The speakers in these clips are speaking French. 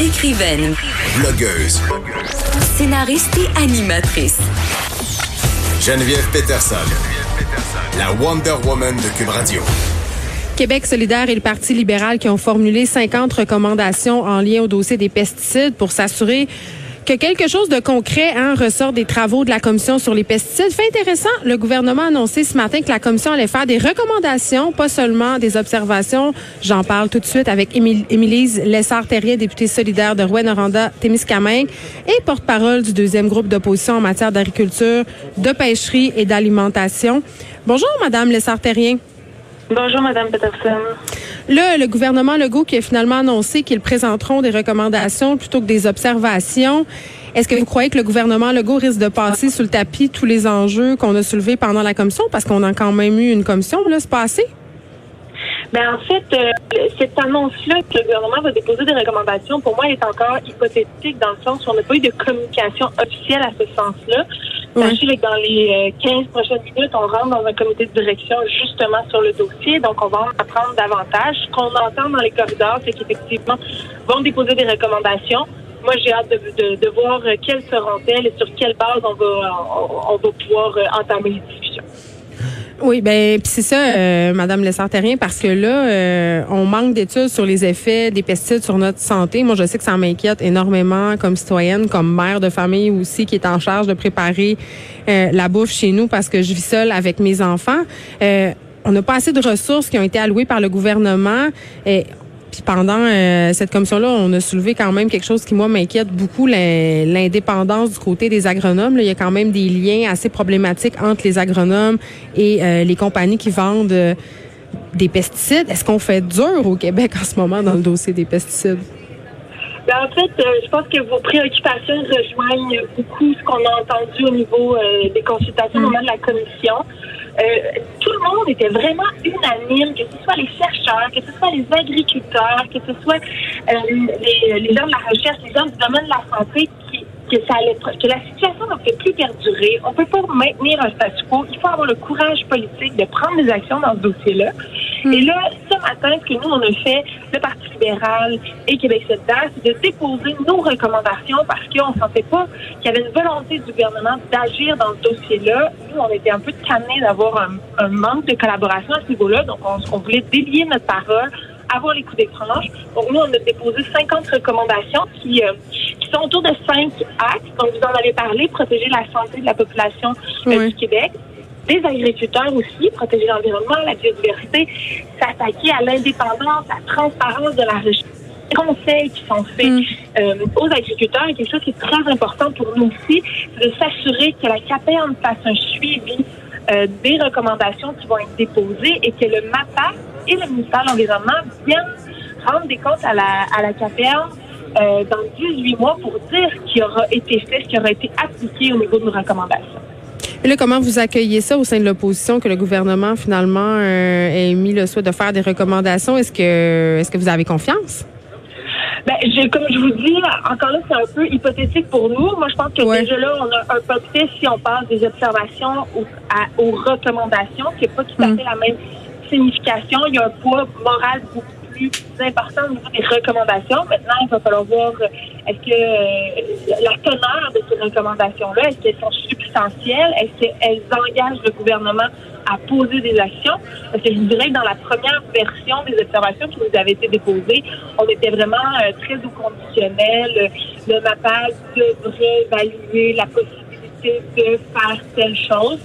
Écrivaine, Blogueuse. scénariste et animatrice. Geneviève Peterson. La Wonder Woman de Cube Radio. Québec solidaire et le Parti libéral qui ont formulé 50 recommandations en lien au dossier des pesticides pour s'assurer que quelque chose de concret hein, ressort des travaux de la commission sur les pesticides. Fait intéressant, le gouvernement a annoncé ce matin que la commission allait faire des recommandations, pas seulement des observations. J'en parle tout de suite avec Émilise Lessard-Terrien, députée solidaire de Rouen-Noranda, Témiscamingue et porte-parole du deuxième groupe d'opposition en matière d'agriculture, de pêcherie et d'alimentation. Bonjour, Madame Lessard-Terrien. Bonjour, Madame Peterson. Là, le gouvernement Legault qui a finalement annoncé qu'ils présenteront des recommandations plutôt que des observations. Est-ce que vous croyez que le gouvernement Legault risque de passer sous le tapis tous les enjeux qu'on a soulevés pendant la commission? Parce qu'on a quand même eu une commission, là, c'est passé? Ben, en fait, euh, cette annonce-là que le gouvernement va déposer des recommandations, pour moi, elle est encore hypothétique dans le sens où on n'a pas eu de communication officielle à ce sens-là. Ouais. Sachez que dans les euh, 15 prochaines minutes, on rentre dans un comité de direction justement sur le dossier, donc on va en apprendre davantage. Ce qu'on entend dans les corridors, c'est qu'effectivement, vont déposer des recommandations. Moi, j'ai hâte de, de, de voir euh, quelles seront-elles et sur quelle base on va, on, va pouvoir euh, entamer les. Oui, ben c'est ça, euh, Madame Lessard-Terrien, parce que là, euh, on manque d'études sur les effets des pesticides sur notre santé. Moi, je sais que ça m'inquiète énormément comme citoyenne, comme mère de famille aussi, qui est en charge de préparer euh, la bouffe chez nous parce que je vis seule avec mes enfants. Euh, on n'a pas assez de ressources qui ont été allouées par le gouvernement. Et puis pendant euh, cette commission-là, on a soulevé quand même quelque chose qui, moi, m'inquiète beaucoup, l'in- l'indépendance du côté des agronomes. Là, il y a quand même des liens assez problématiques entre les agronomes et euh, les compagnies qui vendent euh, des pesticides. Est-ce qu'on fait dur au Québec en ce moment dans le dossier des pesticides? Ben, en fait, euh, je pense que vos préoccupations rejoignent beaucoup ce qu'on a entendu au niveau euh, des consultations au moment de la commission. Euh, tout le monde était vraiment unanime, que ce soit les chercheurs, que ce soit les agriculteurs, que ce soit euh, les, les gens de la recherche, les gens du domaine de la santé, qui, que, ça allait, que la situation ne peut plus perdurer. On ne peut pas maintenir un statu quo. Il faut avoir le courage politique de prendre des actions dans ce dossier-là. Et là, matin, ce que nous, on a fait, le Parti libéral et Québec solidaire, c'est de déposer nos recommandations parce qu'on ne sentait pas qu'il y avait une volonté du gouvernement d'agir dans ce dossier-là. Nous, on était un peu tannés d'avoir un, un manque de collaboration à ce niveau-là. Donc, on, on voulait délier notre parole, avoir les coups d'étrange. Donc, nous, on a déposé 50 recommandations qui, euh, qui sont autour de cinq axes. Donc, vous en avez parlé, protéger la santé de la population euh, Oui. du Québec des agriculteurs aussi, protéger l'environnement, la biodiversité, s'attaquer à l'indépendance, à la transparence de la recherche. Les conseils qui sont faits Mm. euh, aux agriculteurs, et quelque chose qui est très important pour nous aussi, c'est de s'assurer que la CAPERN fasse un suivi euh, des recommandations qui vont être déposées et que le MAPA et le ministère de l'Environnement viennent rendre des comptes à la, à la CAPERN euh, dans 18 mois pour dire ce qui aura été fait, ce qui aura été appliqué au niveau de nos recommandations. Et là, comment vous accueillez ça au sein de l'opposition que le gouvernement finalement euh, ait mis le souhait de faire des recommandations? Est-ce que est-ce que vous avez confiance? Ben, comme je vous dis, encore là, c'est un peu hypothétique pour nous. Moi, je pense que Ouais. déjà là, on a un peu fait si on passe des observations aux, à- aux recommandations, qui n'est pas tout à Mm. fait la même signification. Il y a un poids moral beaucoup plus important au niveau des recommandations. Maintenant, il va falloir voir euh, est-ce que euh, la teneur de ces recommandations-là, est-ce qu'elles sont substantielles, est-ce qu'elles engagent le gouvernement à poser des actions? Parce que je dirais que dans la première version des observations qui nous avaient été déposées, on était vraiment euh, très au conditionnel. Le MAPAC devrait évaluer la possibilité de faire telle chose.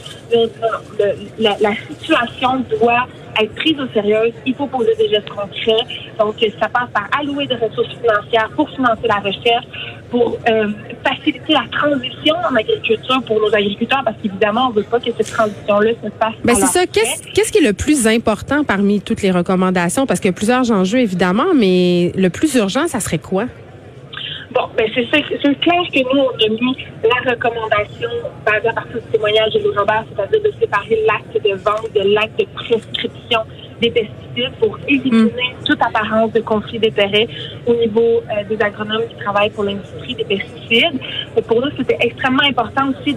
La, la situation doit être prise au sérieux. Il faut poser des gestes concrets. Donc, ça passe par allouer des ressources financières pour financer la recherche, pour euh, faciliter la transition en agriculture pour nos agriculteurs, parce qu'évidemment, on ne veut pas que cette transition-là se fasse Ben c'est ça. qu'est-ce qui est le plus important parmi toutes les recommandations? Parce qu'il y a plusieurs enjeux, évidemment, mais le plus urgent, ça serait quoi? Ben c'est ça- c'est clair que nous, on a mis la recommandation basée à partir du témoignage de Robert, c'est-à-dire de séparer l'acte de vente de l'acte de prescription des pesticides pour éliminer toute apparence de conflit d'intérêt au niveau euh, des agronomes qui travaillent pour l'industrie des pesticides. Et pour nous, c'était extrêmement important aussi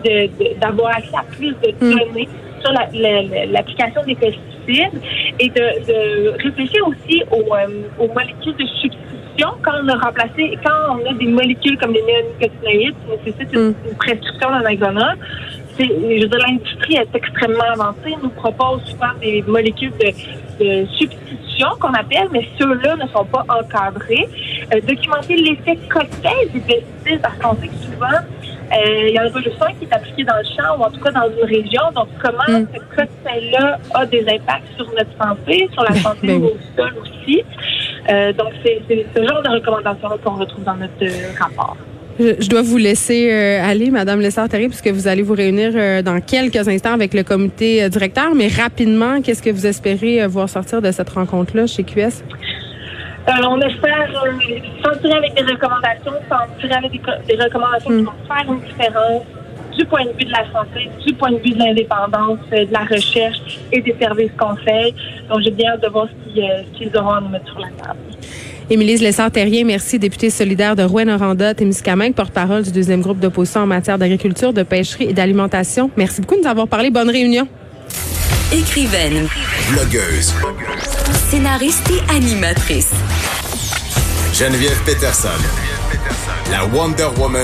d'avoir accès à plus de données sur la- la- la- l'application des pesticides et de, de réfléchir aussi aux, euh, aux molécules de substitution quand on a remplacé, quand on a des molécules comme les néonicotinoïdes qui nécessitent une, une prescription d'un je veux dire, l'industrie est extrêmement avancée, nous propose souvent des molécules de, de substitution qu'on appelle, mais ceux-là ne sont pas encadrés. Euh, documenter l'effet cocktail des pesticides, parce qu'on sait que souvent, euh, il y en a pas juste un qui est appliqué dans le champ ou en tout cas dans une région. Donc, comment ce cocktail-là a des impacts sur notre santé, sur la santé ben au sol aussi? Euh, donc, c'est ce genre de recommandations qu'on retrouve dans notre euh, rapport. Je, je dois vous laisser euh, aller, Madame Lessard-Terry, puisque vous allez vous réunir euh, dans quelques instants avec le comité euh, directeur. Mais rapidement, qu'est-ce que vous espérez euh, voir sortir de cette rencontre-là chez QS? Euh, on espère euh, s'en tirer avec des recommandations, s'en tirer avec des, co- des recommandations qui vont faire une différence du point de vue de la santé, du point de vue de l'indépendance, euh, de la recherche et des services conseils. Donc, j'ai bien hâte de voir ce qu'ils euh, ce qu'ils auront à nous mettre sur la table. Émilie Lessard-Terrien, merci, députée solidaire de Rouen-Noranda, Témiscamingue, porte-parole du deuxième groupe d'opposition en matière d'agriculture, de pêcherie et d'alimentation. Merci beaucoup de nous avoir parlé. Bonne réunion. Écrivaine, Blogueuse. scénariste et animatrice. Geneviève Peterson. La Wonder Woman